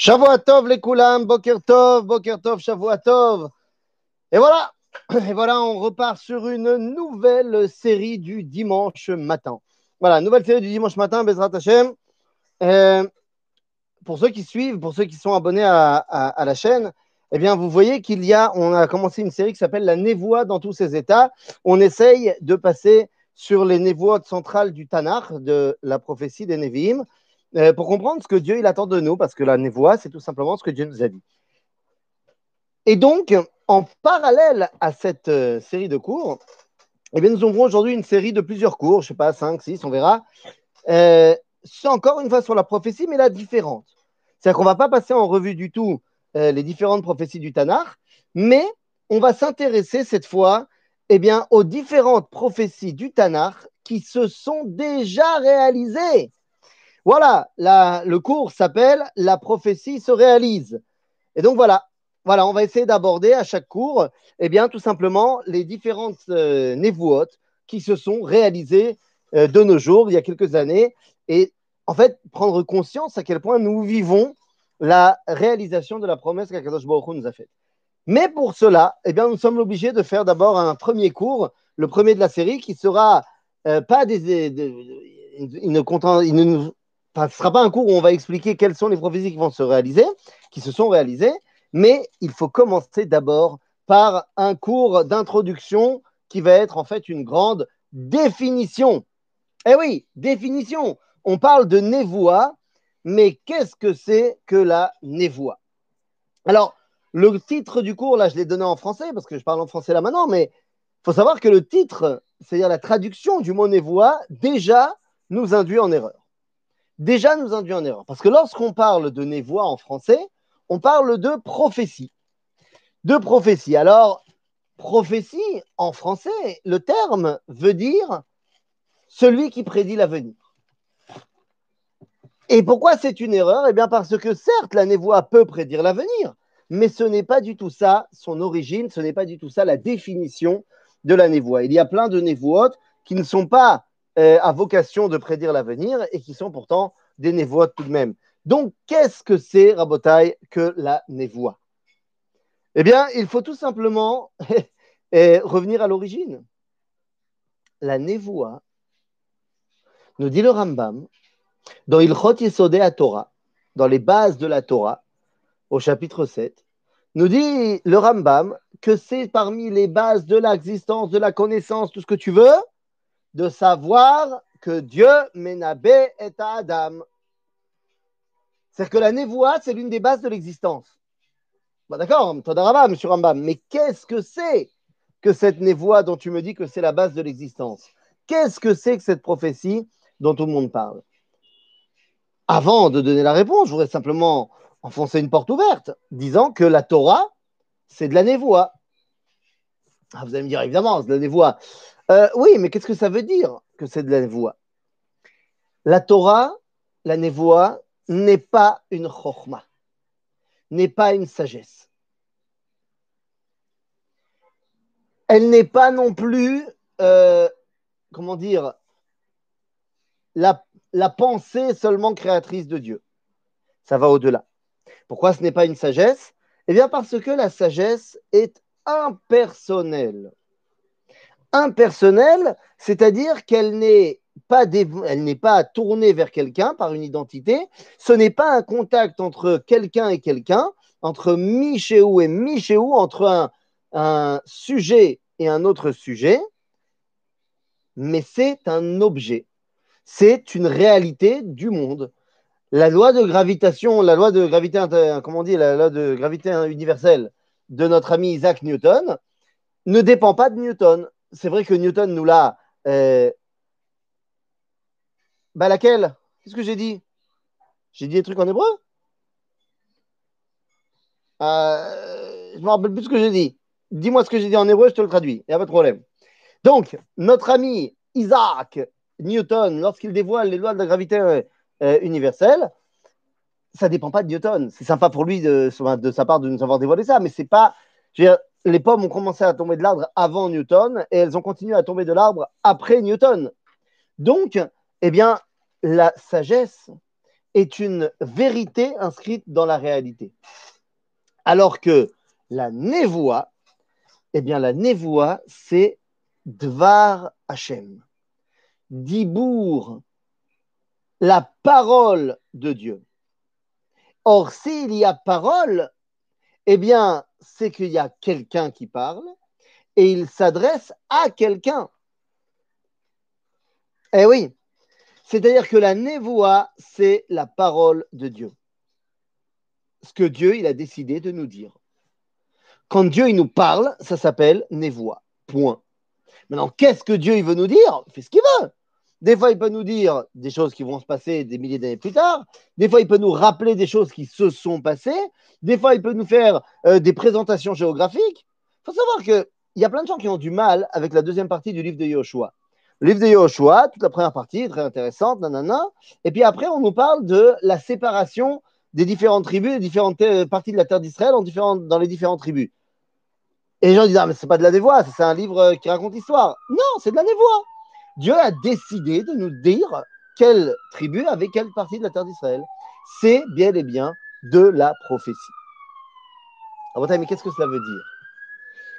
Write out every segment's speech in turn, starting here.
Shavuatov les Koulam, Boker Tov, Boker Tov, Shavuatov. Et voilà, et voilà, on repart sur une nouvelle série du dimanche matin. Voilà, nouvelle série du dimanche matin, Bezrat Hashem. Euh, pour ceux qui suivent, pour ceux qui sont abonnés à, la chaîne, eh bien, vous voyez qu'il y a, on a commencé une série qui s'appelle La Névoie dans tous ses états. On essaye de passer sur les névoies centrales du Tanakh, de la prophétie des Névi'im, euh, pour comprendre ce que Dieu il attend de nous, parce que la névoie, c'est tout simplement ce que Dieu nous a dit. Et donc, en parallèle à cette euh, série de cours, eh bien, nous ouvrons aujourd'hui une série de plusieurs cours, je ne sais pas, 5, 6, on verra. Euh, c'est encore une fois sur la prophétie, mais la différente. C'est-à-dire qu'on ne va pas passer en revue du tout les différentes prophéties du Tanakh, mais on va s'intéresser cette fois eh bien, aux différentes prophéties du Tanakh qui se sont déjà réalisées. Voilà, le cours s'appelle La prophétie se réalise. Et donc voilà, voilà, on va essayer d'aborder à chaque cours, eh bien, tout simplement les différentes euh, qui se sont réalisées euh, de nos jours, il y a quelques années, et en fait, prendre conscience à quel point nous vivons la réalisation de la promesse qu'Akadosh Baruch nous a faite. Mais pour cela, eh bien, nous sommes obligés de faire d'abord un premier cours, le premier de la série, qui sera euh, pas des, il ne il ne ce sera pas un cours où on va expliquer quelles sont les prophéties qui vont se réaliser, qui se sont réalisées, mais il faut commencer d'abord par un cours d'introduction qui va être en fait une grande définition. Eh oui, définition. On parle de névoie, mais qu'est-ce que c'est que la névoie? Alors, le titre du cours, là, je l'ai donné en français parce que je parle en français là maintenant, mais il faut savoir que le titre, c'est-à-dire la traduction du mot névoie, déjà nous induit en erreur. Déjà nous induit en erreur. Parce que lorsqu'on parle de névoie en français, on parle de prophétie. De prophétie. Alors, prophétie, en français, le terme veut dire celui qui prédit l'avenir. Et pourquoi c'est une erreur? Eh bien parce que certes, la névoie peut prédire l'avenir, mais ce n'est pas du tout ça son origine, ce n'est pas du tout ça la définition de la névoie. Il y a plein de névoites qui ne sont pas euh, à vocation de prédire l'avenir et qui sont pourtant des névoites tout de même. Donc, qu'est-ce que c'est, Rabotai, que la névoie? Eh bien, il faut tout simplement eh, revenir à l'origine. La névoie, nous dit le Rambam, dans Ilchot Yesodei à Torah, dans les bases de la Torah, au chapitre 7, nous dit le Rambam que c'est parmi les bases de l'existence, de la connaissance, tout ce que tu veux, de savoir que Dieu menabé est à Adam. C'est-à-dire que la névoie, c'est l'une des bases de l'existence. Bon, D'accord, Todarava, monsieur Rambam, mais qu'est-ce que c'est que cette névoie dont tu me dis que c'est la base de l'existence? Qu'est-ce que c'est que cette prophétie dont tout le monde parle? Avant de donner la réponse, je voudrais simplement enfoncer une porte ouverte, disant que la Torah, c'est de la névoie. Ah, vous allez me dire, évidemment, c'est de la névoie. Euh, oui, mais qu'est-ce que ça veut dire que c'est de la névoie? La Torah, la névoie, n'est pas une chorma, n'est pas une sagesse. Elle n'est pas non plus, euh, comment dire, la, la pensée seulement créatrice de Dieu. Ça va au-delà. Pourquoi ce n'est pas une sagesse? Eh bien parce que la sagesse est impersonnelle. Impersonnelle, c'est-à-dire qu'elle n'est pas, pas tournée vers quelqu'un par une identité. Ce n'est pas un contact entre quelqu'un et quelqu'un, entre Michéou et Michéou, entre un, sujet et un autre sujet, mais c'est un objet. C'est une réalité du monde. La loi de gravitation, la loi de gravité, comment on dit, la loi de gravité universelle de notre ami Isaac Newton ne dépend pas de Newton. C'est vrai que Newton nous l'a. euh, Bah laquelle? Qu'est-ce que j'ai dit? J'ai dit des trucs en hébreu? Euh, Je me rappelle plus ce que j'ai dit. Dis-moi ce que j'ai dit en hébreu, je te le traduis. Il n'y a pas de problème. Donc, notre ami Isaac Newton, lorsqu'il dévoile les lois de la gravité euh, universelle, ça dépend pas de Newton. C'est sympa pour lui de, sa part de nous avoir dévoilé ça, mais c'est pas. les pommes ont commencé à tomber de l'arbre avant Newton et elles ont continué à tomber de l'arbre après Newton. Donc, eh bien, la sagesse est une vérité inscrite dans la réalité. Alors que la névoie, eh bien la c'est Dvar Hashem. Dibour, la parole de Dieu. Or, s'il y a parole, eh bien, c'est qu'il y a quelqu'un qui parle et il s'adresse à quelqu'un. Eh oui, c'est-à-dire que la névoie, c'est la parole de Dieu. Ce que Dieu, il a décidé de nous dire. Quand Dieu, il nous parle, ça s'appelle névoie. Point. Maintenant, qu'est-ce que Dieu, il veut nous dire? Il fait ce qu'il veut. Des fois, il peut nous dire des choses qui vont se passer des milliers d'années plus tard. Des fois, il peut nous rappeler des choses qui se sont passées. Des fois, il peut nous faire euh, des présentations géographiques. Il faut savoir qu'il y a plein de gens qui ont du mal avec la deuxième partie du livre de Yoshua. Le livre de Yoshua, toute la première partie est très intéressante, nanana. Et puis après, on nous parle de la séparation des différentes tribus, des différentes euh, parties de la terre d'Israël dans les différentes tribus. Et les gens disent Ah, mais c'est pas de la névoie, c'est un livre euh, qui raconte l'histoire. Non, c'est de la névoie. Dieu a décidé de nous dire quelle tribu avait quelle partie de la terre d'Israël. C'est bien et bien de la prophétie. mais qu'est-ce que cela veut dire?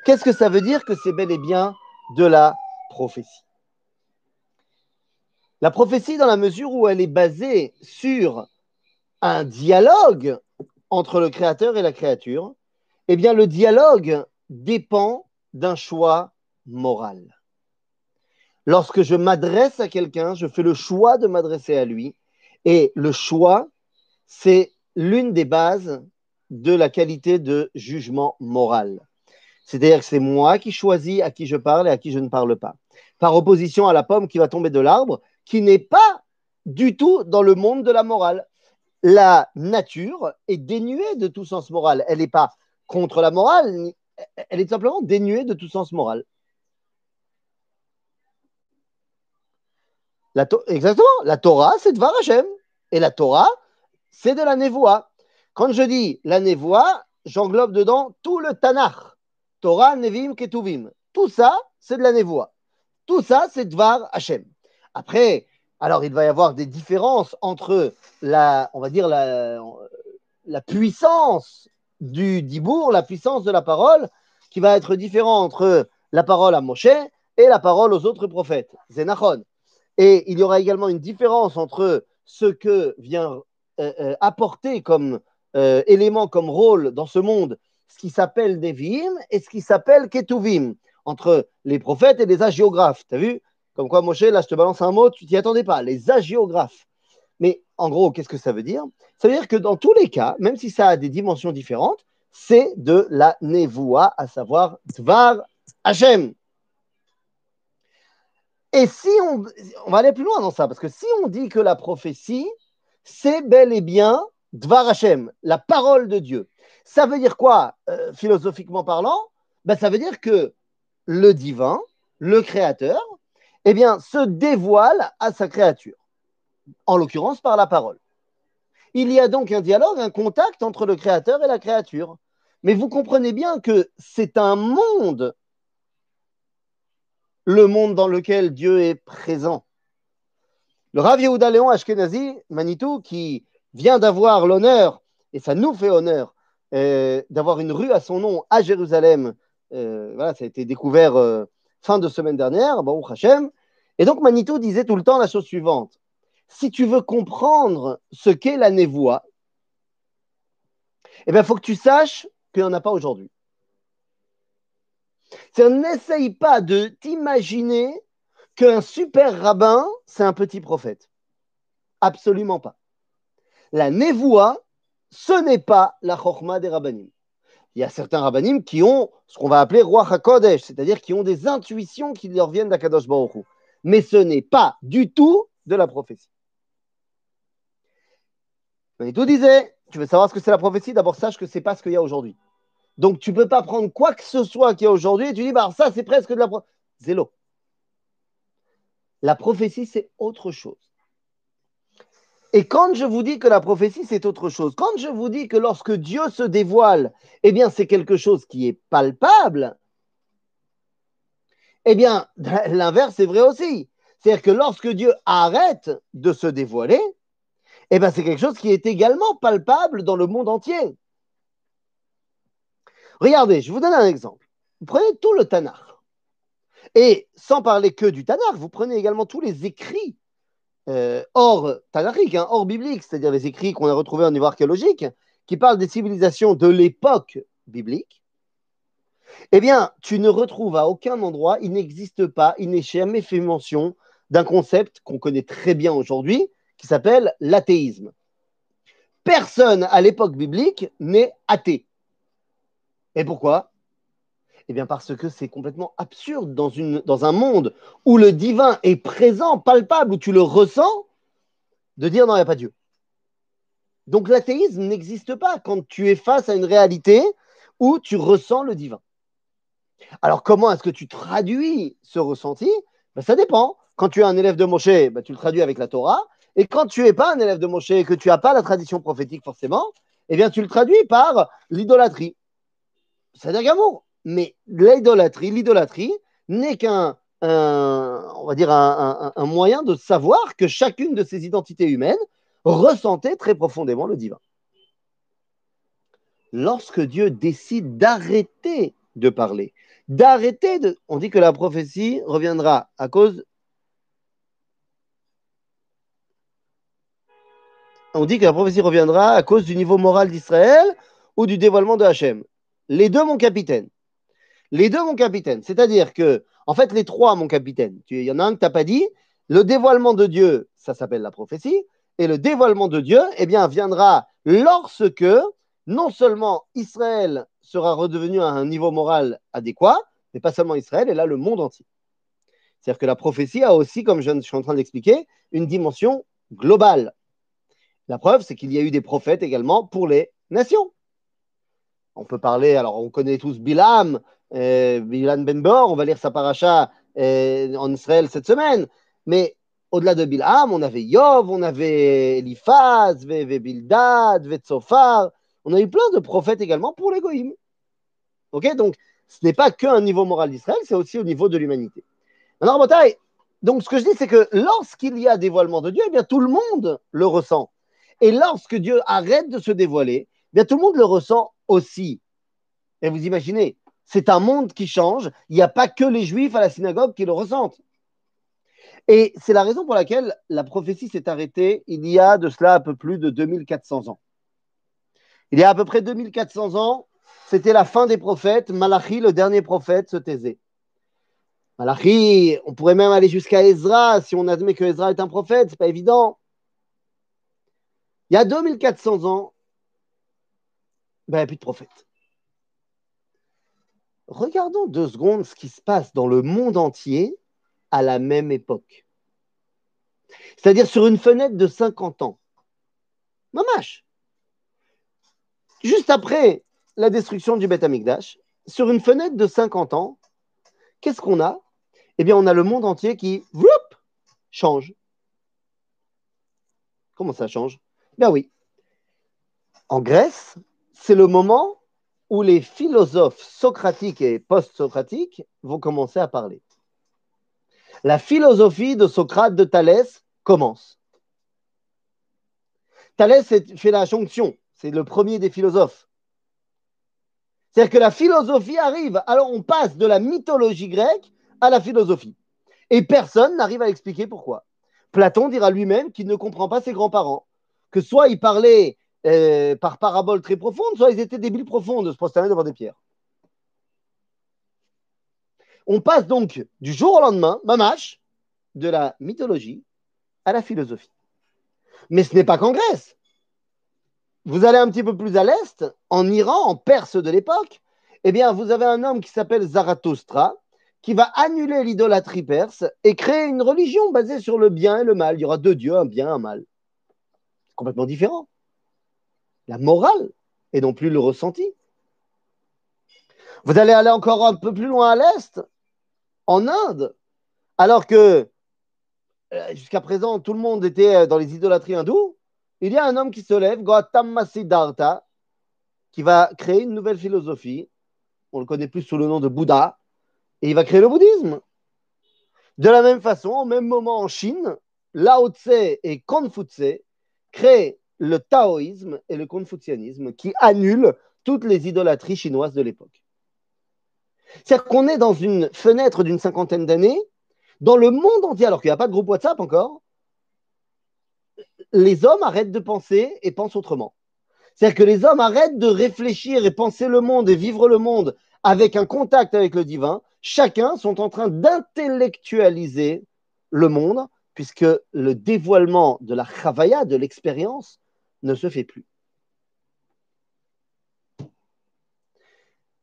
Qu'est-ce que ça veut dire que c'est bel et bien de la prophétie? La prophétie, dans la mesure où elle est basée sur un dialogue entre le créateur et la créature, eh bien, le dialogue dépend d'un choix moral. Lorsque je m'adresse à quelqu'un, je fais le choix de m'adresser à lui. Et le choix, c'est l'une des bases de la qualité de jugement moral. C'est-à-dire que c'est moi qui choisis à qui je parle et à qui je ne parle pas. Par opposition à la pomme qui va tomber de l'arbre, qui n'est pas du tout dans le monde de la morale. La nature est dénuée de tout sens moral. Elle n'est pas contre la morale, elle est simplement dénuée de tout sens moral. Exactement, la Torah, c'est de Hashem. Et la Torah, c'est de la névoie. Quand je dis la névoie, j'englobe dedans tout le Tanakh. Torah, Nevim, Ketuvim. Tout ça, c'est de la névoie. Tout ça, c'est Dvar Hashem. Après, alors il va y avoir des différences entre la, on va dire, la, la puissance du Dibour, la puissance de la parole, qui va être différente entre la parole à Moshe et la parole aux autres prophètes. Zénachon. Et il y aura également une différence entre ce que vient euh, euh, apporter comme euh, élément, comme rôle dans ce monde, ce qui s'appelle Devim et ce qui s'appelle Ketuvim, entre les prophètes et les agiographes. Tu as vu? Comme quoi, Moshe, là, je te balance un mot, tu t'y attendais pas, les agiographes. Mais en gros, qu'est-ce que ça veut dire? Ça veut dire que dans tous les cas, même si ça a des dimensions différentes, c'est de la nevoa, à savoir Dvar Hashem. Et si on, on va aller plus loin dans ça, parce que si on dit que la prophétie, c'est bel et bien Dvar Hashem, la parole de Dieu, ça veut dire quoi, euh, philosophiquement parlant? Ben, Ça veut dire que le divin, le créateur, eh bien, se dévoile à sa créature, en l'occurrence par la parole. Il y a donc un dialogue, un contact entre le créateur et la créature. Mais vous comprenez bien que c'est un monde le monde dans lequel Dieu est présent. Le Rav Yehuda Léon Ashkenazi, Manitou, qui vient d'avoir l'honneur, et ça nous fait honneur, euh, d'avoir une rue à son nom à Jérusalem. Euh, voilà, ça a été découvert euh, fin de semaine dernière, Baruch Hashem. Et donc Manitou disait tout le temps la chose suivante. Si tu veux comprendre ce qu'est la névoie, eh bien, il faut que tu saches qu'il n'y en a pas aujourd'hui. N'essaye pas de t'imaginer qu'un super rabbin, c'est un petit prophète. Absolument pas. La névoie, ce n'est pas la chorma des rabbinim. Il y a certains rabbinim qui ont ce qu'on va appeler roi HaKodesh, c'est-à-dire qui ont des intuitions qui leur viennent d'Akadosh Baruch Mais ce n'est pas du tout de la prophétie. Mais tout disait, tu veux savoir ce que c'est la prophétie? D'abord, sache que ce n'est pas ce qu'il y a aujourd'hui. Donc, tu ne peux pas prendre quoi que ce soit qu'il y a aujourd'hui et tu dis, bah, ça, c'est presque de la prophétie. Zélo. La prophétie, c'est autre chose. Et quand je vous dis que la prophétie, c'est autre chose, quand je vous dis que lorsque Dieu se dévoile, eh bien, c'est quelque chose qui est palpable, eh bien, l'inverse est vrai aussi. C'est-à-dire que lorsque Dieu arrête de se dévoiler, eh ben, c'est quelque chose qui est également palpable dans le monde entier. Regardez, je vous donne un exemple. Vous prenez tout le Tanakh. Et sans parler que du Tanakh, vous prenez également tous les écrits euh, hors tanakhiques, hein, hors bibliques, c'est-à-dire les écrits qu'on a retrouvés au niveau archéologique, qui parlent des civilisations de l'époque biblique. Eh bien, tu ne retrouves à aucun endroit, il n'existe pas, il n'est jamais fait mention d'un concept qu'on connaît très bien aujourd'hui, qui s'appelle l'athéisme. Personne à l'époque biblique n'est athée. Et pourquoi? Eh bien parce que c'est complètement absurde dans, un monde où le divin est présent, palpable, où tu le ressens, de dire non, il n'y a pas Dieu. Donc l'athéisme n'existe pas quand tu es face à une réalité où tu ressens le divin. Alors comment est-ce que tu traduis ce ressenti? Ben, Ça dépend. Quand tu es un élève de Moshe, ben, tu le traduis avec la Torah. Et quand tu n'es pas un élève de Moshe et que tu n'as pas la tradition prophétique forcément, eh bien tu le traduis par l'idolâtrie. C'est-à-dire. Mais l'idolâtrie, l'idolâtrie n'est qu'un, on va dire, un, moyen de savoir que chacune de ces identités humaines ressentait très profondément le divin. Lorsque Dieu décide d'arrêter de parler, d'arrêter de... On dit que la prophétie reviendra à cause... On dit que la prophétie reviendra à cause du niveau moral d'Israël ou du dévoilement de Hachem. Les deux, mon capitaine. Les deux, mon capitaine. C'est-à-dire que, en fait, les trois, mon capitaine. Il y en a un que tu n'as pas dit. Le dévoilement de Dieu, ça s'appelle la prophétie. Et le dévoilement de Dieu, eh bien, viendra lorsque non seulement Israël sera redevenu à un niveau moral adéquat, mais pas seulement Israël, et là, le monde entier. C'est-à-dire que la prophétie a aussi, comme je suis en train d'expliquer, une dimension globale. La preuve, c'est qu'il y a eu des prophètes également pour les nations. On peut parler, alors on connaît tous Bilam, euh, Bilam Ben Bor, on va lire sa paracha euh, en Israël cette semaine. Mais au-delà de Bilam, on avait Yov, on avait Eliphaz, Bildad, Tsofar. On a eu plein de prophètes également pour les Goïm. Ok, donc ce n'est pas qu'un niveau moral d'Israël, c'est aussi au niveau de l'humanité. Alors, bataille, donc ce que je dis, c'est que lorsqu'il y a dévoilement de Dieu, eh bien tout le monde le ressent. Et lorsque Dieu arrête de se dévoiler, eh bien tout le monde le ressent aussi. Et vous imaginez, c'est un monde qui change. Il n'y a pas que les juifs à la synagogue qui le ressentent. Et c'est la raison pour laquelle la prophétie s'est arrêtée il y a de cela un peu plus de 2400 ans. Il y a à peu près 2400 ans, c'était la fin des prophètes. Malachi, le dernier prophète, se taisait. Malachi, on pourrait même aller jusqu'à Ezra si on admet que Ezra est un prophète, c'est pas évident. Il y a 2400 ans, ben, il n'y a plus de prophète. Regardons deux secondes ce qui se passe dans le monde entier à la même époque. C'est-à-dire sur une fenêtre de 50 ans. Mamache. Juste après la destruction du Beth Amikdash, sur une fenêtre de 50 ans, qu'est-ce qu'on a? Eh bien, on a le monde entier qui change. Comment ça change? Ben oui. En Grèce, c'est le moment où les philosophes socratiques et post-socratiques vont commencer à parler. La philosophie de Socrate de Thalès commence. Thalès fait la jonction, c'est le premier des philosophes. C'est-à-dire que la philosophie arrive, alors on passe de la mythologie grecque à la philosophie. Et personne n'arrive à expliquer pourquoi. Platon dira lui-même qu'il ne comprend pas ses grands-parents, que soit il parlait euh, par parabole très profonde, soit ils étaient débiles profonds de se prosterner devant des pierres. On passe donc du jour au lendemain, mamache, de la mythologie à la philosophie. Mais ce n'est pas qu'en Grèce. Vous allez un petit peu plus à l'est, en Iran, en Perse de l'époque, eh bien, vous avez un homme qui s'appelle Zarathustra, qui va annuler l'idolâtrie perse et créer une religion basée sur le bien et le mal. Il y aura deux dieux, un bien, un mal. Complètement différent la morale et non plus le ressenti. Vous allez aller encore un peu plus loin à l'est, en Inde, alors que euh, jusqu'à présent tout le monde était euh, dans les idolâtries hindoues. Il y a un homme qui se lève, Gautama Siddhartha, qui va créer une nouvelle philosophie. On le connaît plus sous le nom de Bouddha, et il va créer le bouddhisme. De la même façon, au même moment en Chine, Lao Tse et Confucius crée le taoïsme et le confucianisme qui annulent toutes les idolâtries chinoises de l'époque. C'est-à-dire qu'on est dans une fenêtre d'une cinquantaine d'années, dans le monde entier, alors qu'il n'y a pas de groupe WhatsApp encore, les hommes arrêtent de penser et pensent autrement. C'est-à-dire que les hommes arrêtent de réfléchir et penser le monde et vivre le monde avec un contact avec le divin. Chacun sont en train d'intellectualiser le monde, puisque le dévoilement de la chavaya, de l'expérience, ne se fait plus.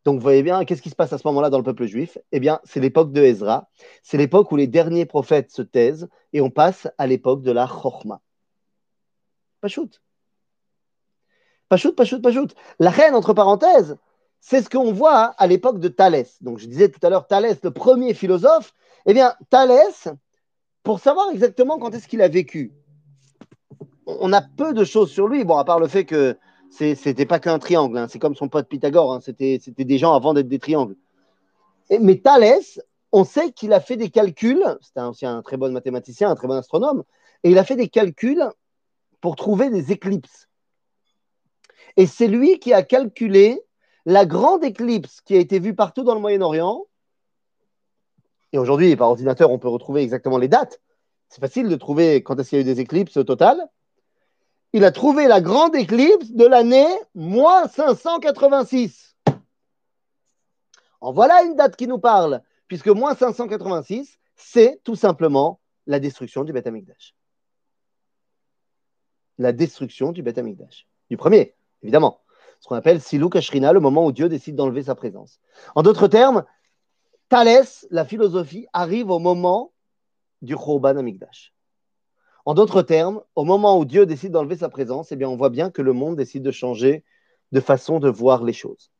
Donc, vous voyez bien, qu'est-ce qui se passe à ce moment-là dans le peuple juif? Eh bien, c'est l'époque de Ezra. C'est l'époque où les derniers prophètes se taisent et on passe à l'époque de la Chochma. Pachout. Pachout, pachout, pachout. La reine, entre parenthèses, c'est ce qu'on voit à l'époque de Thalès. Donc, je disais tout à l'heure, Thalès, le premier philosophe. Eh bien, Thalès, pour savoir exactement quand est-ce qu'il a vécu, on a peu de choses sur lui, bon, à part le fait que c'était pas qu'un triangle, hein. c'est comme son pote Pythagore, hein. c'était des gens avant d'être des triangles. mais Thalès, on sait qu'il a fait des calculs, c'était aussi un très bon mathématicien, un très bon astronome, et il a fait des calculs pour trouver des éclipses. Et c'est lui qui a calculé la grande éclipse qui a été vue partout dans le Moyen-Orient. Et aujourd'hui, par ordinateur, on peut retrouver exactement les dates. C'est facile de trouver quand est-ce qu'il y a eu des éclipses au total il a trouvé la grande éclipse de l'année moins 586. En voilà une date qui nous parle, puisque moins 586, c'est tout simplement la destruction du Beth Amikdash. La destruction du Beth Amikdash. Du premier, évidemment. Ce qu'on appelle Silou Kashrina, le moment où Dieu décide d'enlever sa présence. En d'autres termes, Thalès, la philosophie, arrive au moment du Chorban Amikdash. En d'autres termes, au moment où Dieu décide d'enlever sa présence, eh bien, on voit bien que le monde décide de changer de façon de voir les choses.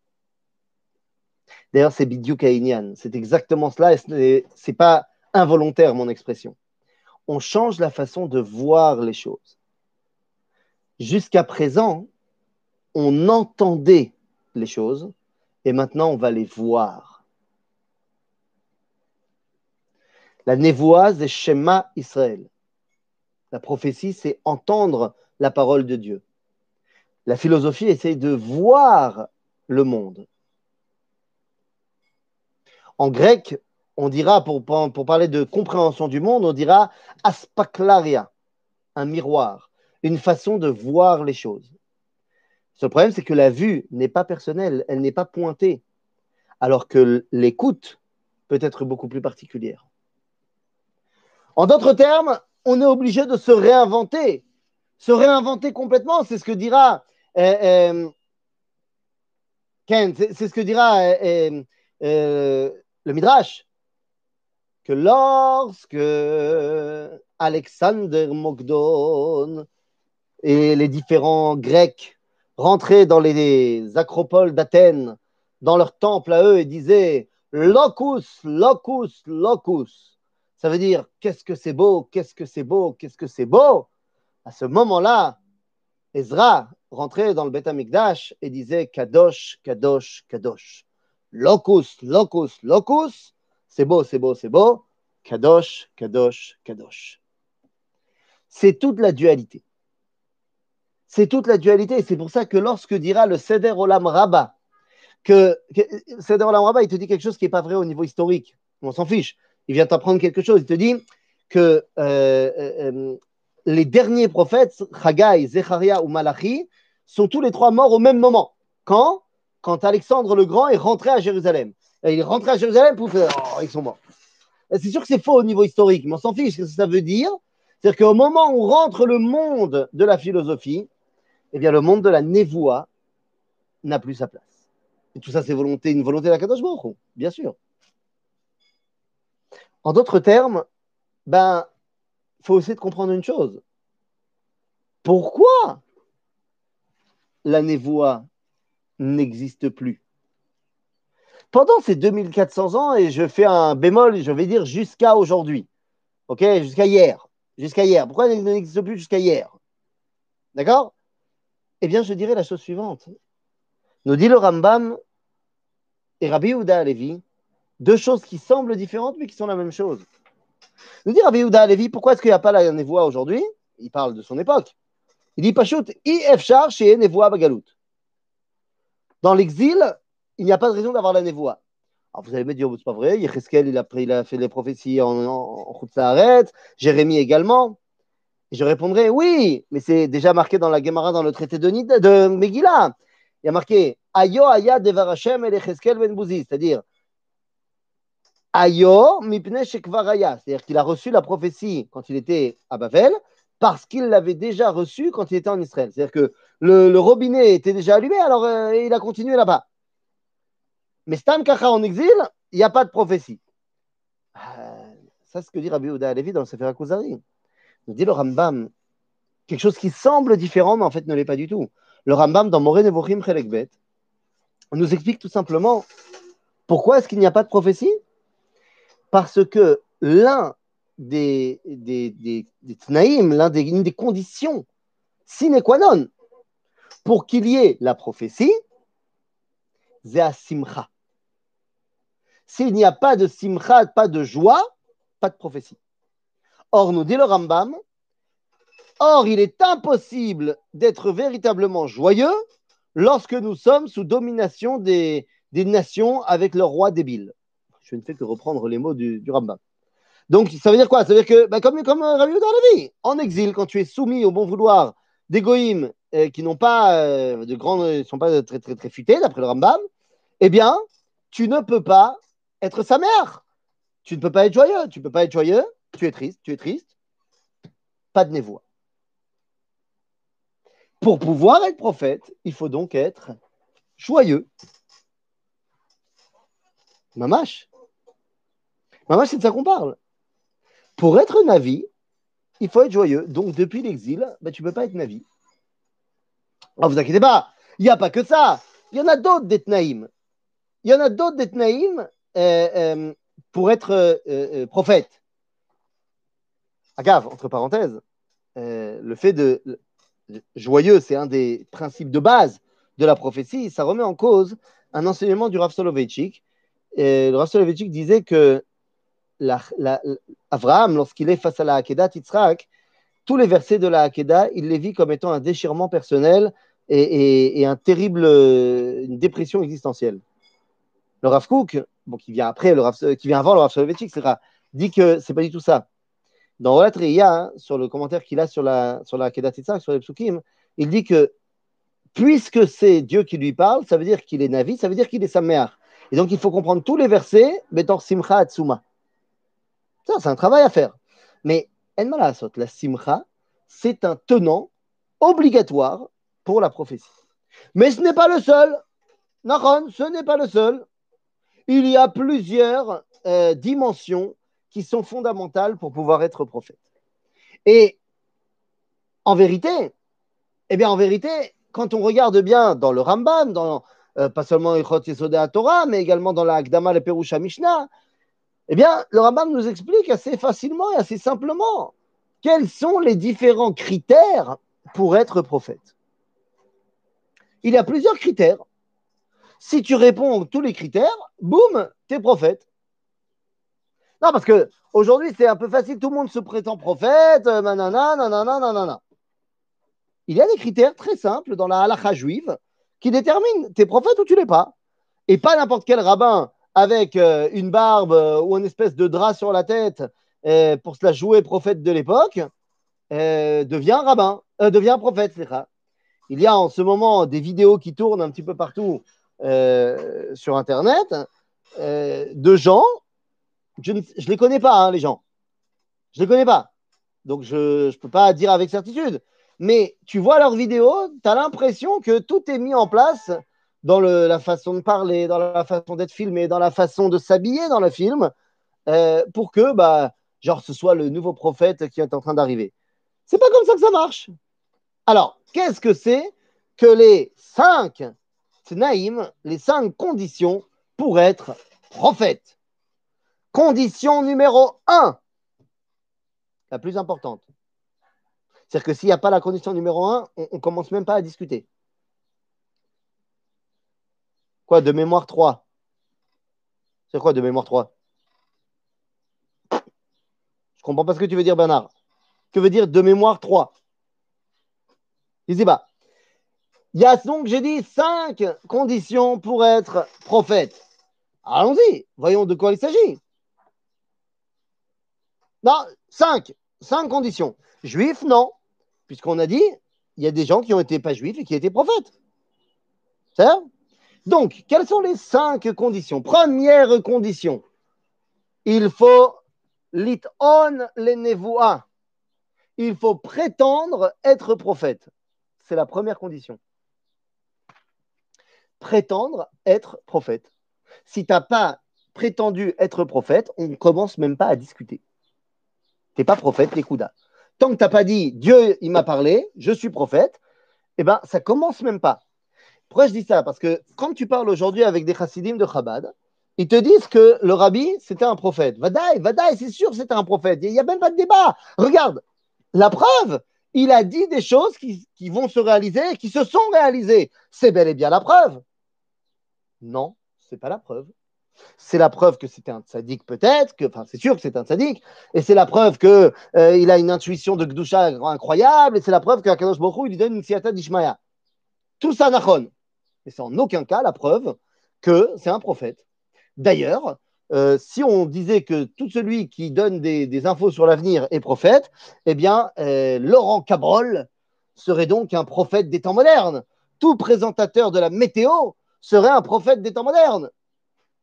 D'ailleurs, c'est Bidyu Kainian. C'est exactement cela et ce n'est pas involontaire, mon expression. On change la façon de voir les choses. Jusqu'à présent, on entendait les choses et maintenant on va les voir. La névoise est Shema Israël. La prophétie, c'est entendre la parole de Dieu. La philosophie essaye de voir le monde. En grec, on dira, pour, pour parler de compréhension du monde, on dira aspaklaria, un miroir, une façon de voir les choses. Ce problème, c'est que la vue n'est pas personnelle, elle n'est pas pointée, alors que l'écoute peut être beaucoup plus particulière. En d'autres termes, on est obligé de se réinventer, se réinventer complètement. C'est ce que dira euh, euh, Ken, c'est ce que dira euh, le Midrash, que lorsque Alexander Mogdon et les différents Grecs rentraient dans les acropoles d'Athènes, dans leur temple à eux, et disaient Locus, locus, locus ça veut dire qu'est-ce que c'est beau, qu'est-ce que c'est beau, qu'est-ce que c'est beau? À ce moment-là, Ezra rentrait dans le Beth Amikdash et disait Kadosh, Kadosh, Kadosh. Locus, locus, locus. C'est beau, c'est beau, c'est beau. Kadosh, Kadosh, Kadosh. C'est toute la dualité. C'est toute la dualité. C'est pour ça que lorsque dira le Seder Olam Rabba, que, Seder Olam Rabba, il te dit quelque chose qui n'est pas vrai au niveau historique. On s'en fiche il vient t'apprendre quelque chose. Il te dit que euh, euh, euh, les derniers prophètes, Chagai, Zecharia ou Malachi, sont tous les trois morts au même moment. Quand? Quand Alexandre le Grand est rentré à Jérusalem. il est rentré à Jérusalem, pour faire oh, ils sont morts. C'est sûr que c'est faux au niveau historique, mais on s'en fiche. Ce que ça veut dire, c'est qu'au moment où rentre le monde de la philosophie, eh bien, le monde de la névoie n'a plus sa place. Et tout ça, c'est volonté, une volonté de la Kadosh bien sûr. En d'autres termes, ben, faut essayer de comprendre une chose. Pourquoi la névoie n'existe plus? Pendant ces 2400 ans, et je fais un bémol, je vais dire jusqu'à aujourd'hui, ok, jusqu'à hier, jusqu'à hier. Pourquoi elle n'existe plus jusqu'à hier? D'accord? Eh bien, je dirais la chose suivante. Nous dit le Rambam et Rabbi Ouda Alevi deux choses qui semblent différentes, mais qui sont la même chose. Nous dire Rabbi Yehuda Levi, pourquoi est-ce qu'il n'y a pas la névoie aujourd'hui? Il parle de son époque. Il dit Pashut, I Efchar chez Nevoa Bagalout. Dans l'exil, il n'y a pas de raison d'avoir la Nevoa. Alors vous allez me dire, c'est pas vrai, Yecheskel, il a, il a fait les prophéties en, en, Jérémie également. Et je répondrai, oui, mais c'est déjà marqué dans la Gemara, dans le traité de, Nid, de Megillah. Il y a marqué Ayo Aya Devar Hashem et Yecheskel Ben Bouzi, c'est-à-dire Ayo c'est-à-dire qu'il a reçu la prophétie quand il était à Bavel, parce qu'il l'avait déjà reçu quand il était en Israël. C'est-à-dire que le, robinet était déjà allumé, alors euh, il a continué là-bas. Mais Stam Kacha en exil, il n'y a pas de prophétie. Euh, ça, c'est ce que dit Rabbi Ouda Alevi dans le Sefer. Il dit le Rambam, quelque chose qui semble différent, mais en fait ne l'est pas du tout. Le Rambam, dans Moré Nevochim Chelekbet, nous explique tout simplement pourquoi est-ce qu'il n'y a pas de prophétie Parce que l'un des, des, des, des l'un des, conditions sine qua non pour qu'il y ait la prophétie, c'est simcha. S'il n'y a pas de simcha, pas de joie, pas de prophétie. Or, nous dit le Rambam, or il est impossible d'être véritablement joyeux lorsque nous sommes sous domination des, des nations avec leur roi débile. Je ne fais que reprendre les mots du, Rambam. Donc, ça veut dire quoi? Ça veut dire que, bah, comme, comme Rabbi la vie, en exil, quand tu es soumis au bon vouloir des euh, qui n'ont pas euh, de grandes, sont pas très, très, très futés, d'après le Rambam, eh bien, tu ne peux pas être sa mère. Tu ne peux pas être joyeux. Tu ne peux pas être joyeux. Tu es triste. Tu es triste. Pas de névoie. Pour pouvoir être prophète, il faut donc être joyeux. Mamache. Mamache, c'est de ça qu'on parle. Pour être Navi, il faut être joyeux. Donc, depuis l'exil, bah, tu ne peux pas être Navi. Alors, vous inquiétez pas, il n'y a pas que ça. Il y en a d'autres d'Etnaïm. Il y en a d'autres d'Etnaïm euh, euh, pour être euh, euh prophète. Agave, entre parenthèses, euh, le fait de joyeux, c'est un des principes de base de la prophétie. Ça remet en cause un enseignement du Rav Soloveitchik. Le Rav Soloveitchik disait que la, la, Abraham, lorsqu'il est face à la Hakeda Titzrak, tous les versets de la Hakeda, il les vit comme étant un déchirement personnel et, et, un terrible, une dépression existentielle. Le Rav Kook, qui vient après, Rav, qui vient avant le Rav Soloveitchik, dit que c'est pas du tout ça. Dans Olat hein, sur le commentaire qu'il a sur la, sur la Hakeda Titzrak, sur les psukim, il dit que puisque c'est Dieu qui lui parle, ça veut dire qu'il est Navi, ça veut dire qu'il est Sameach. Et donc il faut comprendre tous les versets, mettant Simcha Atsuma. C'est un travail à faire. Mais la simcha, c'est un tenant obligatoire pour la prophétie. Mais ce n'est pas le seul. Naron, ce n'est pas le seul. Il y a plusieurs euh, dimensions qui sont fondamentales pour pouvoir être prophète. Et en vérité, eh bien en vérité, quand on regarde bien dans le Rambam, dans, euh, pas seulement Echot Yesodeh Torah, mais également dans la Akdama le Perusha Mishnah, eh bien, le Rambam nous explique assez facilement et assez simplement quels sont les différents critères pour être prophète. Il y a plusieurs critères. Si tu réponds à tous les critères, boum, tu es prophète. Non, parce que aujourd'hui, c'est un peu facile, tout le monde se prétend prophète, euh, nanana, nanana, nanana. Il y a des critères très simples dans la halakha juive qui déterminent tu es prophète ou tu l'es pas. Et pas n'importe quel rabbin avec euh, une barbe euh, ou une espèce de drap sur la tête euh, pour se la jouer prophète de l'époque, devient rabbin, devient prophète. Il y a en ce moment des vidéos qui tournent un petit peu partout sur Internet de gens, je ne les connais pas, hein, les gens. Je ne les connais pas. Donc je ne peux pas dire avec certitude. Mais tu vois leurs vidéos, tu as l'impression que tout est mis en place dans la façon de parler, dans la façon d'être filmé, dans la façon de s'habiller dans le film, euh, pour que, bah, genre, ce soit le nouveau prophète qui est en train d'arriver. C'est pas comme ça que ça marche. Alors, qu'est-ce que c'est que les cinq naïm, les cinq conditions pour être prophète? Condition numéro un, la plus importante. C'est-à-dire que s'il n'y a pas la condition numéro un, on ne commence même pas à discuter. Quoi, de mémoire 3 C'est quoi de mémoire 3 Je comprends pas ce que tu veux dire, Bernard. Que veut dire de mémoire 3 Ici-bas. Il y a donc, j'ai dit, cinq conditions pour être prophète. Allons-y, voyons de quoi il s'agit. Non, cinq. Cinq conditions. Juif, non. Puisqu'on a dit, il y a des gens qui ont été pas juifs et qui étaient prophètes. C'est Donc, quelles sont les cinq conditions? Première condition, il faut lit'on les Il faut prétendre être prophète. C'est la première condition. Prétendre être prophète. Si tu n'as pas prétendu être prophète, on ne commence même pas à discuter. Tu n'es pas prophète, les Kouda. Tant que tu n'as pas dit Dieu, il m'a parlé, je suis prophète, eh ben, ça commence même pas. Pourquoi je dis ça? Parce que quand tu parles aujourd'hui avec des chassidim de Chabad, ils te disent que le rabbi, c'était un prophète. Vadaï, Vadaï, c'est sûr c'était un prophète. Il n'y a même pas de débat. Regarde, la preuve, il a dit des choses qui, vont se réaliser, qui se sont réalisées. C'est bel et bien la preuve. Non, ce n'est pas la preuve. C'est la preuve que c'était un tzaddik peut-être, que, enfin c'est sûr que c'est un tzaddik, et c'est la preuve qu'il euh, il a une intuition de Gdusha incroyable, et c'est la preuve qu'Akadosh Baruch il donne une siata d'Ishmaïa. Tout ça nachon. C'est en aucun cas la preuve que c'est un prophète. D'ailleurs, euh, si on disait que tout celui qui donne des, infos sur l'avenir est prophète, eh bien, euh, Laurent Cabrol serait donc un prophète des temps modernes. Tout présentateur de la météo serait un prophète des temps modernes.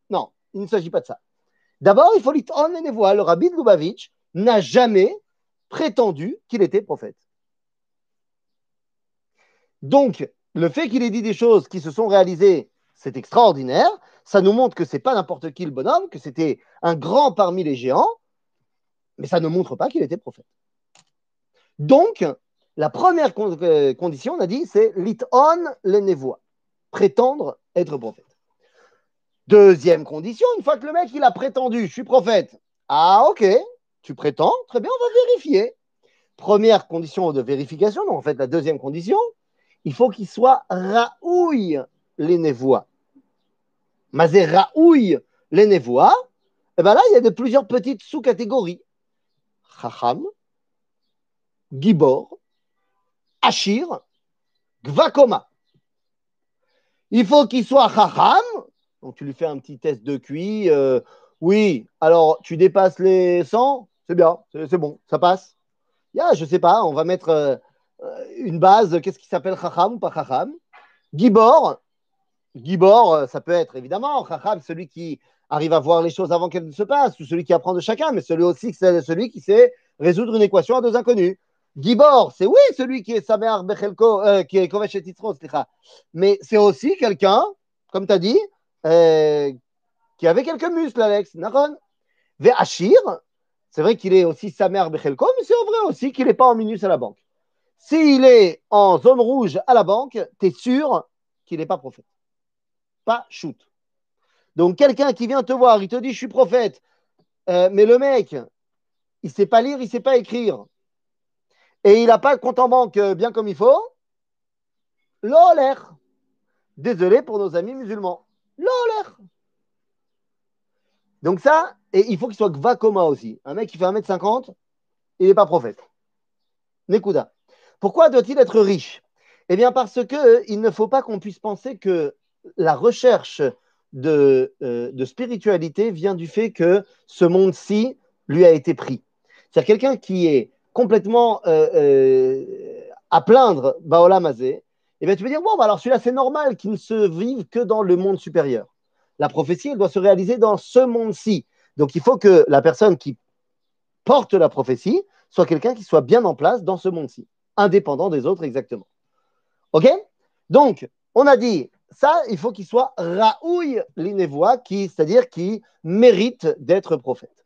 Non, il ne s'agit pas de ça. D'abord, il faut l'it'on et Le rabbi Lubavitch n'a jamais prétendu qu'il était prophète. Donc, le fait qu'il ait dit des choses qui se sont réalisées, c'est extraordinaire. Ça nous montre que c'est pas n'importe qui le bonhomme, que c'était un grand parmi les géants, mais ça ne montre pas qu'il était prophète. Donc, la première euh, condition, on a dit, c'est l'it'on le prétendre être prophète. Deuxième condition, une fois que le mec il a prétendu, je suis prophète. Ah ok, tu prétends, très bien, on va vérifier. Première condition de vérification, donc en fait la deuxième condition, il faut qu'il soit raouille les névois. Mazé raouille les névois, et eh bien là il y a de plusieurs petites sous-catégories. Chacham, Gibor, Achir, Gvakoma. Il faut qu'il soit Chacham, donc tu lui fais un petit test de QI. Euh, oui, alors tu dépasses les 100, c'est bien, c'est bon, ça passe. Yeah, je sais pas, on va mettre euh, une base, qu'est-ce qui s'appelle Chacham ou pas Chacham? Gibor, Gibor, ça peut être évidemment Chacham, celui qui arrive à voir les choses avant qu'elles ne se passent, ou celui qui apprend de chacun, mais celui aussi, c'est celui qui sait résoudre une équation à deux inconnus. Gibor, c'est oui, celui qui est Samer Bechelko, qui est Kovesh et mais c'est aussi quelqu'un, comme tu as dit, euh, qui avait quelques muscles, Alex. Naron. Achir, c'est vrai qu'il est aussi sa mère Bechelko, mais c'est vrai aussi qu'il n'est pas en minus à la banque. S'il est en zone rouge à la banque, tu es sûr qu'il n'est pas prophète. Pas shoot. Donc, quelqu'un qui vient te voir, il te dit Je suis prophète, euh, mais le mec, il ne sait pas lire, il ne sait pas écrire, et il n'a pas compte en banque bien comme il faut, l'air. Désolé pour nos amis musulmans. L'olère. Donc ça, il faut qu'il soit Gvakoma aussi. Un mec qui fait 1m50, il n'est pas prophète. Nekuda. Pourquoi doit-il être riche? Eh bien parce qu'il euh, ne faut pas qu'on puisse penser que la recherche de, euh, spiritualité vient du fait que ce monde-ci lui a été pris. C'est-à-dire quelqu'un qui est complètement euh, à plaindre Baola Mazé, eh bien tu peux dire, bon, bah, alors celui-là, c'est normal qu'il ne se vive que dans le monde supérieur. La prophétie, elle doit se réaliser dans ce monde-ci. Donc il faut que la personne qui porte la prophétie soit quelqu'un qui soit bien en place dans ce monde-ci, indépendant des autres exactement. OK? Donc, on a dit, ça, il faut qu'il soit raouille l'inévois, qui, c'est-à-dire qui mérite d'être prophète.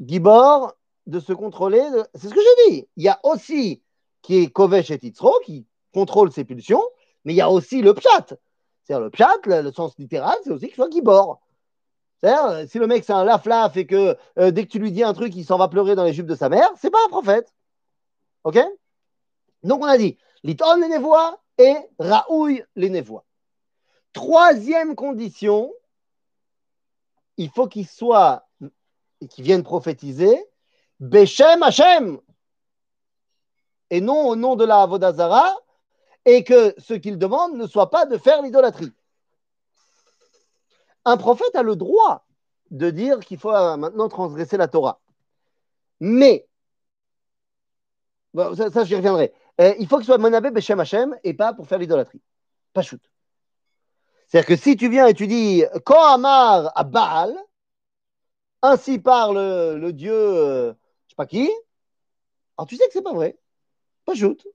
Gibor, de se contrôler, c'est ce que j'ai dit. Il y a aussi qui est Kovesh et Titzro, qui contrôle ses pulsions, mais il y a aussi le pchat. C'est-à-dire le pchat, le, sens littéral, c'est aussi qu'il soit gibor. C'est-à-dire, si le mec c'est un laf-laf et que euh, dès que tu lui dis un truc, il s'en va pleurer dans les jupes de sa mère, c'est pas un prophète. Ok? Donc on a dit liton les névois et raouille les névois. Troisième condition, il faut qu'il soit, qu'il vienne prophétiser, Beshem Hashem, et non au nom de la Avodazara, et que ce qu'il demande ne soit pas de faire l'idolâtrie. Un prophète a le droit de dire qu'il faut euh, maintenant transgresser la Torah. Mais, ça, j'y reviendrai. Euh, il faut que ce soit Monabé Beshem Hashem et pas pour faire l'idolâtrie. Pas shoot. C'est-à-dire que si tu viens et tu dis Quand Amar à Baal, ainsi parle le Dieu, euh, je sais pas qui, alors tu sais que c'est pas vrai. Pas shoot.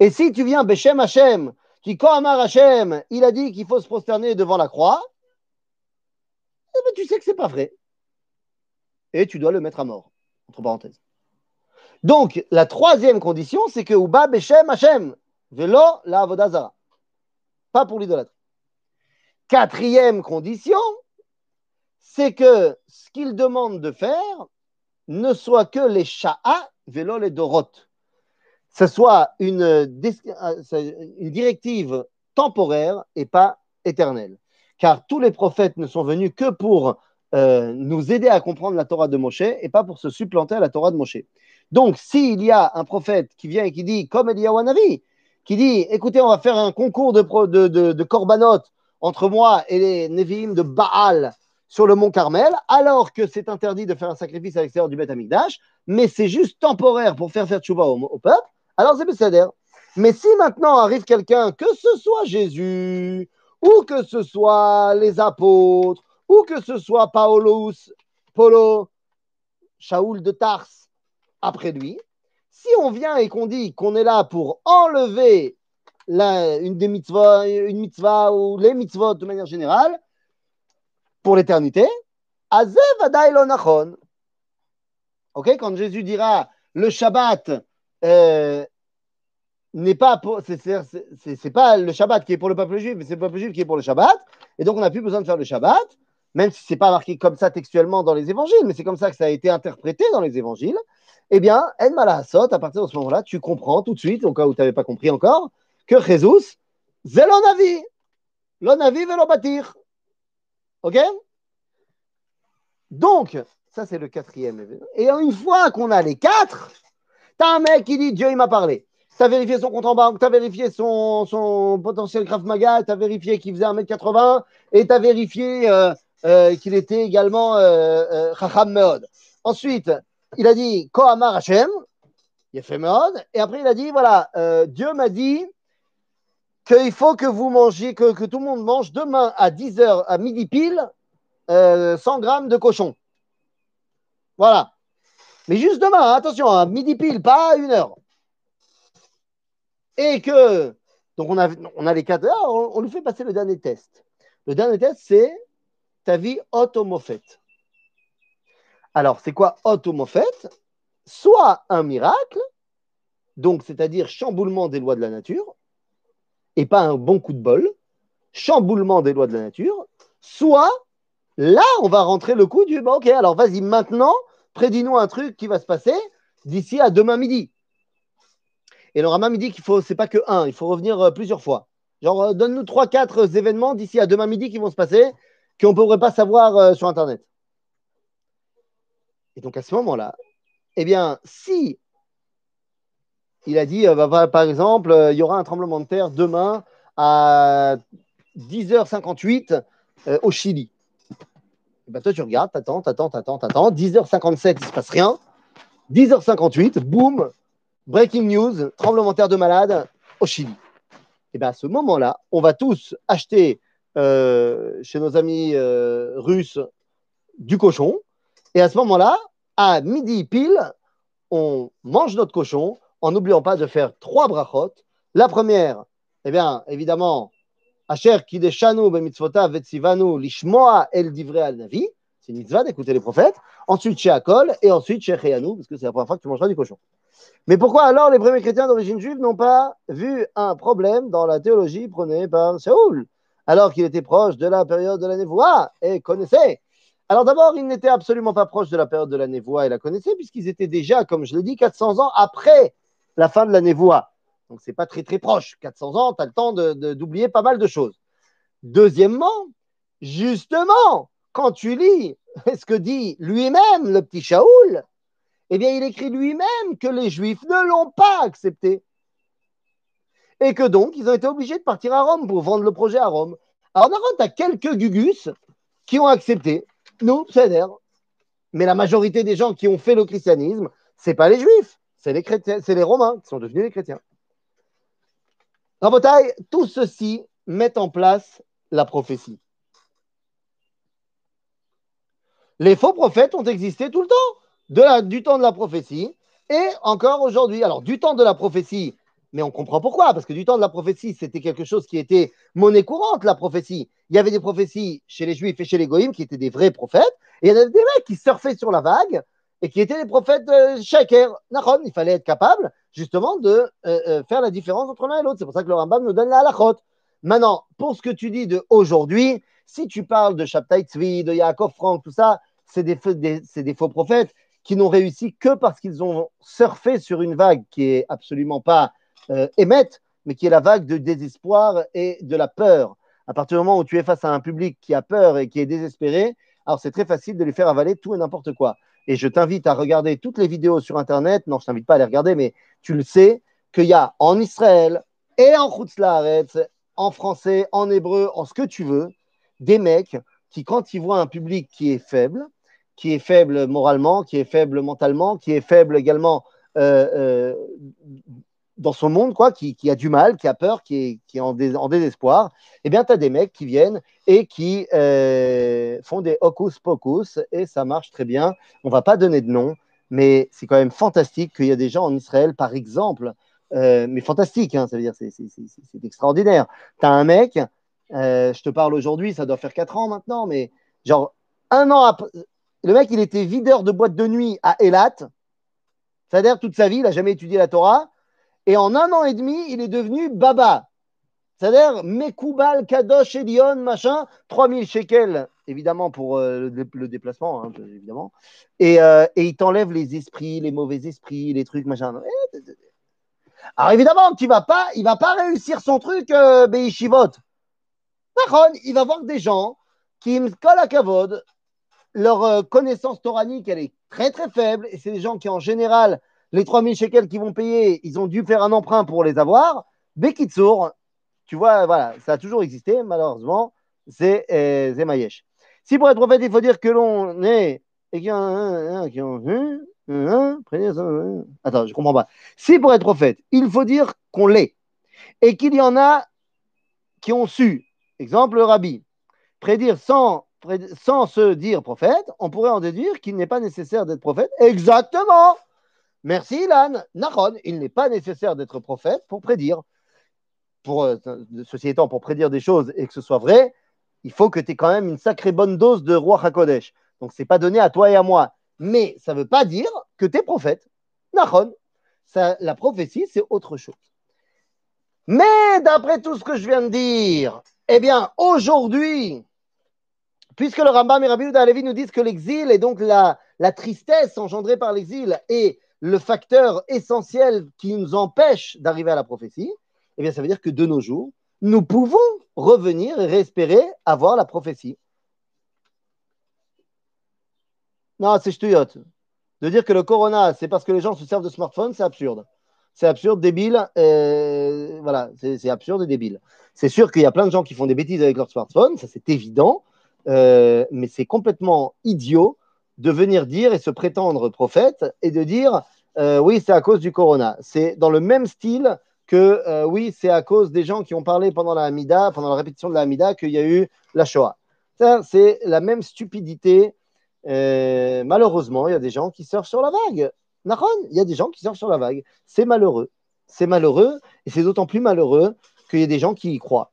Et si tu viens Beshem Hashem, tu dis Quand Amar Hashem, il a dit qu'il faut se prosterner devant la croix, eh ben, tu sais que c'est pas vrai. Et tu dois le mettre à mort, entre parenthèses. Donc, la troisième condition, c'est que Uba Beshem Hashem, velo la Avodazara. Pas pour l'idolâtrie. Quatrième condition, c'est que ce qu'il demande de faire ne soit que les sha'a vélo les dorot. Ce soit une, une directive temporaire et pas éternelle. Car tous les prophètes ne sont venus que pour euh, nous aider à comprendre la Torah de Moshe et pas pour se supplanter à la Torah de Moshe. Donc, s'il y a un prophète qui vient et qui dit, comme Eliyahu Navi, qui dit écoutez, on va faire un concours de, de, entre moi et les Nevi'im de Baal sur le mont Carmel, alors que c'est interdit de faire un sacrifice à l'extérieur du Beth Amikdash, mais c'est juste temporaire pour faire faire tchouva au, peuple, alors c'est Besséder. Mais si maintenant arrive quelqu'un, que ce soit Jésus, ou que ce soit les apôtres, ou que ce soit Paulus, Polo, Shaoul de Tars après lui, si on vient et qu'on dit qu'on est là pour enlever une mitzvahs, une mitzvah ou les mitzvot de manière générale, pour l'éternité, Ok, quand Jésus dira le Shabbat euh, n'est pas pour, c'est pas le Shabbat qui est pour le peuple juif, mais c'est le peuple juif qui est pour le Shabbat, et donc on n'a plus besoin de faire le Shabbat, même si c'est pas marqué comme ça textuellement dans les évangiles, mais c'est comme ça que ça a été interprété dans les évangiles eh bien, En Malasot, à partir de ce moment-là, tu comprends tout de suite, au cas où tu n'avais pas compris encore, que Jésus, c'est l'onavi. L'onavi veut bâtir. OK? Donc, ça c'est le quatrième événement. Et une fois qu'on a les quatre, tu as un mec qui dit Dieu il m'a parlé. Tu as vérifié son compte en banque, tu as vérifié son, son potentiel Krav Maga, tu as vérifié qu'il faisait 1m80 et tu as vérifié euh, euh, qu'il était également euh, Chacham Meod. Ensuite, il a dit Kohamar Hashem, il a fait mode, et après il a dit voilà, euh, Dieu m'a dit qu'il faut que vous mangiez, que, que, tout le monde mange demain à 10h, à midi pile, 100 euh, grammes de cochon. Voilà. Mais juste demain, hein, attention, à midi pile, pas à une heure. Et que, donc on a, on a les quatre heures, on, on lui fait passer le dernier test. Le dernier test, c'est vie automophète. Alors, c'est quoi automofet Soit un miracle, donc c'est-à-dire chamboulement des lois de la nature, et pas un bon coup de bol, chamboulement des lois de la nature, soit là, on va rentrer le coup du bon, ok, alors vas-y, maintenant, prédis-nous un truc qui va se passer d'ici à demain midi. Et le Rama me dit qu'il faut, c'est pas que un, il faut revenir euh, plusieurs fois. Genre, euh, donne-nous trois, quatre événements d'ici à demain midi qui vont se passer, qu'on ne pourrait pas savoir euh, sur Internet. Et donc à ce moment-là, eh bien, si il a dit, euh, bah, par exemple, euh, il y aura un tremblement de terre demain à 10h58 euh, au Chili. Et eh ben toi, tu regardes, t'attends, t'attends, t'attends, t'attends. 10h57, il ne se passe rien. 10h58, boum, breaking news, tremblement de terre de malade au Chili. Et eh bien à ce moment-là, on va tous acheter chez nos amis russes du cochon et à ce moment-là, à midi pile, on mange notre cochon en n'oubliant pas de faire trois brachot. La première, eh bien, évidemment, Asher Kideshanu bemitzvotav vetzivanu lishmoa el divrei al navi. C'est une mitzvah d'écouter les prophètes. Ensuite, chez Akol et ensuite chez Cheyanu, parce que c'est la première fois que tu mangeras du cochon. Mais pourquoi alors les premiers chrétiens d'origine juive n'ont pas vu un problème dans la théologie prônée par Shaoul, alors qu'il était proche de la période de la névoie et connaissait alors d'abord, ils n'étaient absolument pas proches de la période de la névoie et la connaissaient, puisqu'ils étaient déjà, comme je l'ai dit, 400 ans après la fin de la névoie. Donc c'est pas très très proche. 400 ans, tu as le temps d'oublier pas mal de choses. Deuxièmement, justement, quand tu lis ce que dit lui-même le petit Shaoul, eh bien, il écrit lui-même que les Juifs ne l'ont pas accepté. Et que donc, ils ont été obligés de partir à Rome pour vendre le projet à Rome. Alors, on a quelques gugus qui ont accepté. Nous, c'est Mais la majorité des gens qui ont fait le christianisme, ce n'est pas les Juifs, c'est les chrétiens, c'est les Romains qui sont devenus les chrétiens. Rabotaille, tout ceci met en place la prophétie. Les faux prophètes ont existé tout le temps, du temps de la prophétie et encore aujourd'hui. Alors, du temps de la prophétie, mais on comprend pourquoi, parce que du temps de la prophétie, c'était quelque chose qui était monnaie courante, la prophétie. Il y avait des prophéties chez les juifs et chez les goïms qui étaient des vrais prophètes, et il y en avait des mecs qui surfaient sur la vague et qui étaient des prophètes euh, shaker. il fallait être capable justement de euh, euh, faire la différence entre l'un et l'autre. C'est pour ça que le Rambam nous donne la halachot. Maintenant, pour ce que tu dis de aujourd'hui, si tu parles de Shabtai Tzvi, de Yaakov Frank, tout ça, c'est des, des, faux prophètes qui n'ont réussi que parce qu'ils ont surfé sur une vague qui est absolument pas euh, émette, mais qui est la vague de désespoir et de la peur. À partir du moment où tu es face à un public qui a peur et qui est désespéré, alors c'est très facile de lui faire avaler tout et n'importe quoi. Et je t'invite à regarder toutes les vidéos sur Internet. Non, je t'invite pas à les regarder, mais tu le sais qu'il y a en Israël et en Chutzlaaretz, en français, en hébreu, en ce que tu veux, des mecs qui, quand ils voient un public qui est faible, qui est faible moralement, qui est faible mentalement, qui est faible également euh, euh, dans son monde, quoi, qui, a du mal, qui a peur, qui est, en, désespoir, eh bien, tu as des mecs qui viennent et qui euh, font des hocus pocus et ça marche très bien. On va pas donner de nom, mais c'est quand même fantastique qu'il y a des gens en Israël, par exemple, mais fantastique, hein, ça veut dire c'est extraordinaire. Tu as un mec, je te parle aujourd'hui, ça doit faire 4 ans maintenant, mais genre un an après, le mec, il était videur de boîte de nuit à Elat. C'est-à-dire toute sa vie, il n'a jamais étudié la Torah. Et en un an et demi, il est devenu Baba. C'est-à-dire Mekoubal, Kadosh, Elion, machin, 3000 shekels, évidemment, pour euh, le, déplacement, hein, évidemment. Euh, et, il t'enlève les esprits, les mauvais esprits, les trucs, machin. Alors évidemment, tu vas pas, il va pas réussir son truc, euh, Beishivot. il va voir des gens qui collent à Kavod, leur euh, connaissance toranique, elle est très très faible. Et c'est des gens qui, en général, les 3000 shekels qu'ils vont payer, ils ont dû faire un emprunt pour les avoir. Bekitsour, tu vois, voilà, ça a toujours existé, malheureusement, c'est euh, Zemayesh. Si pour être prophète, il faut dire que l'on est. Attends, je comprends pas. Si pour être prophète, il faut dire qu'on l'est et qu'il y en a qui ont su, exemple Rabbi, prédire sans sans se dire prophète, on pourrait en déduire qu'il n'est pas nécessaire d'être prophète. Exactement. Merci Ilan. Naron, il n'est pas nécessaire d'être prophète pour prédire. Pour, euh, ceci étant, pour prédire des choses et que ce soit vrai, il faut que tu aies quand même une sacrée bonne dose de roi HaKodesh. Donc, ce n'est pas donné à toi et à moi. Mais ça ne veut pas dire que tu es prophète. Naron. la prophétie, c'est autre chose. Mais d'après tout ce que je viens de dire, eh bien, aujourd'hui, Puisque le Rambam et Rabbi Yehuda nous disent que l'exil et donc la, tristesse engendrée par l'exil est le facteur essentiel qui nous empêche d'arriver à la prophétie, eh bien ça veut dire que de nos jours, nous pouvons revenir et réespérer avoir la prophétie. Non, c'est ch'touillotte. De dire que le corona, c'est parce que les gens se servent de smartphone, c'est absurde. C'est absurde, débile. Voilà, c'est absurde et débile. C'est sûr qu'il y a plein de gens qui font des bêtises avec leur smartphone, ça c'est évident. Euh, mais c'est complètement idiot de venir dire et se prétendre prophète et de dire euh, oui, c'est à cause du corona. C'est dans le même style que euh, oui, c'est à cause des gens qui ont parlé pendant la Hamida, pendant la répétition de la Hamida, qu'il y a eu la Shoah. C'est la même stupidité. malheureusement, il y a des gens qui surfent sur la vague. Naron, il y a des gens qui surfent sur la vague. C'est malheureux. C'est malheureux et c'est d'autant plus malheureux qu'il y a des gens qui y croient.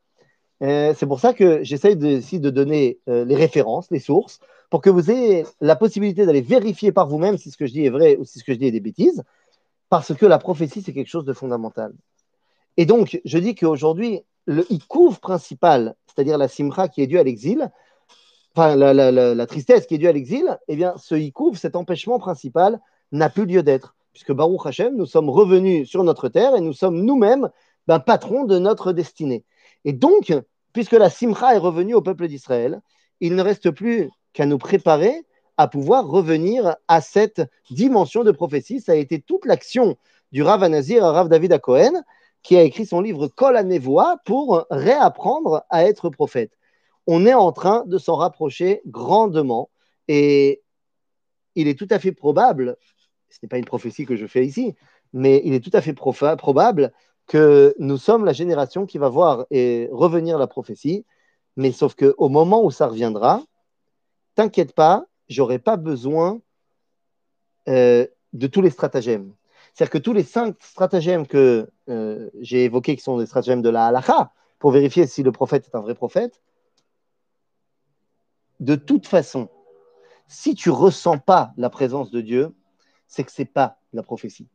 Euh, c'est pour ça que j'essaye de, de donner euh, les références, les sources, pour que vous ayez la possibilité d'aller vérifier par vous-même si ce que je dis est vrai ou si ce que je dis est des bêtises, parce que la prophétie, c'est quelque chose de fondamental. Et donc, je dis qu'aujourd'hui, le ikouf principal, c'est-à-dire la simcha qui est due à l'exil, enfin la, tristesse qui est due à l'exil, eh bien, ce ikouf, cet empêchement principal, n'a plus lieu d'être, puisque Baruch Hashem, nous sommes revenus sur notre terre et nous sommes nous-mêmes ben, patrons de notre destinée. Et donc, puisque la simcha est revenue au peuple d'Israël, il ne reste plus qu'à nous préparer à pouvoir revenir à cette dimension de prophétie. Ça a été toute l'action du Rav Anazir, Rav David Cohen, qui a écrit son livre Kol Nevoa pour réapprendre à être prophète. On est en train de s'en rapprocher grandement et il est tout à fait probable, ce n'est pas une prophétie que je fais ici, mais il est tout à fait probable que nous sommes la génération qui va voir et revenir la prophétie, mais sauf qu'au moment où ça reviendra, t'inquiète pas, j'aurai pas besoin euh, de tous les stratagèmes. C'est-à-dire que tous les cinq stratagèmes que euh, j'ai évoqués, qui sont des stratagèmes de la halakha, pour vérifier si le prophète est un vrai prophète, de toute façon, si tu ressens pas la présence de Dieu, c'est que c'est pas la prophétie.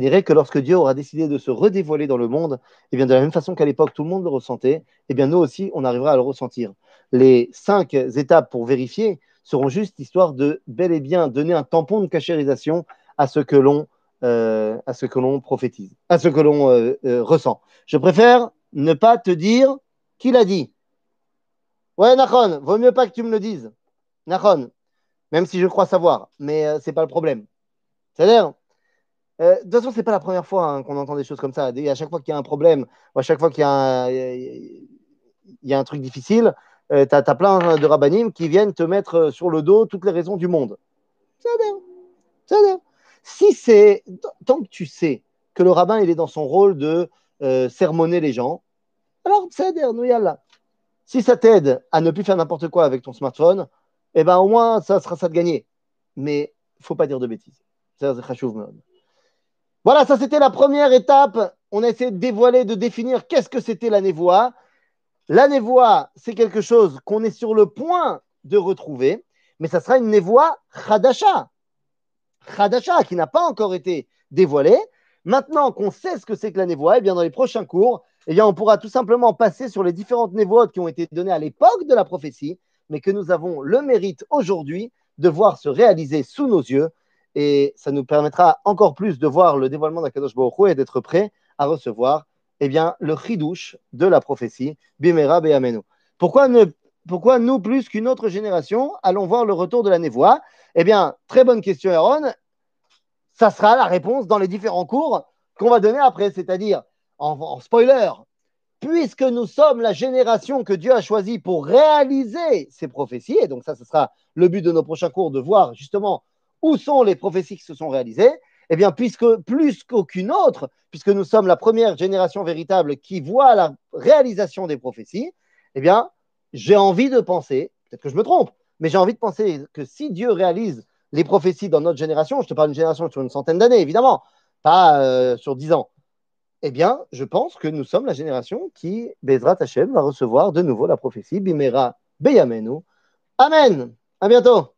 Dirait que lorsque Dieu aura décidé de se redévoiler dans le monde, et eh bien de la même façon qu'à l'époque tout le monde le ressentait, et eh bien nous aussi on arrivera à le ressentir. Les cinq étapes pour vérifier seront juste histoire de bel et bien donner un tampon de cachérisation à ce que l'on euh, prophétise, à ce que l'on euh, euh, ressent. Je préfère ne pas te dire qui l'a dit. Ouais, Nachon, vaut mieux pas que tu me le dises. Nachon, même si je crois savoir, mais ce n'est pas le problème. C'est-à-dire, de toute façon, ce n'est pas la première fois hein, qu'on entend des choses comme ça. à chaque fois qu'il y a un problème, à chaque fois qu'il y, a un truc difficile, tu as, plein de rabbinim qui viennent te mettre sur le dos toutes les raisons du monde. Si c'est, tant que tu sais que le rabbin, il est dans son rôle de euh, sermonner les gens, alors. Si ça t'aide à ne plus faire n'importe quoi avec ton smartphone, eh ben au moins ça sera ça de gagner. Mais faut pas dire de bêtises. Voilà, ça c'était la première étape. On a essayé de dévoiler, de définir qu'est-ce que c'était la névoie. La névoie, c'est quelque chose qu'on est sur le point de retrouver, mais ça sera une névoie chadasha. Khadasha, qui n'a pas encore été dévoilé. Maintenant qu'on sait ce que c'est que la névoie, eh bien dans les prochains cours, eh bien on pourra tout simplement passer sur les différentes névoies qui ont été données à l'époque de la prophétie, mais que nous avons le mérite aujourd'hui de voir se réaliser sous nos yeux. Et ça nous permettra encore plus de voir le dévoilement d'Akadosh Baruch et d'être prêt à recevoir eh bien, le chidouche de la prophétie, Bimera Be'amenu. Pourquoi, nous, plus qu'une autre génération, allons voir le retour de la névoie? Eh bien, très bonne question, Aaron. Ça sera la réponse dans les différents cours qu'on va donner après, c'est-à-dire en, spoiler, puisque nous sommes la génération que Dieu a choisie pour réaliser ces prophéties, et donc ça, ce sera le but de nos prochains cours, de voir justement où sont les prophéties qui se sont réalisées, eh bien, puisque plus qu'aucune autre, puisque nous sommes la première génération véritable qui voit la réalisation des prophéties, eh bien, j'ai envie de penser, peut-être que je me trompe, mais j'ai envie de penser que si Dieu réalise les prophéties dans notre génération, je te parle d'une génération sur une centaine d'années, évidemment, pas euh, sur dix ans, eh bien, je pense que nous sommes la génération qui, Bezrat Hashem, va recevoir de nouveau la prophétie, Bimera Beyamenu. Amen. À bientôt.